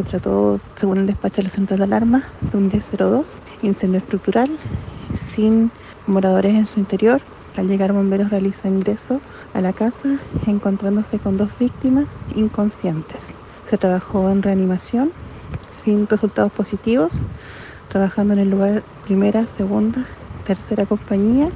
se trató, según el despacho de la central de alarma, de un D02, incendio estructural, sin moradores en su interior. Al llegar bomberos realiza ingreso a la casa encontrándose con dos víctimas inconscientes. Se trabajó en reanimación sin resultados positivos, trabajando en el lugar primera, segunda, tercera compañía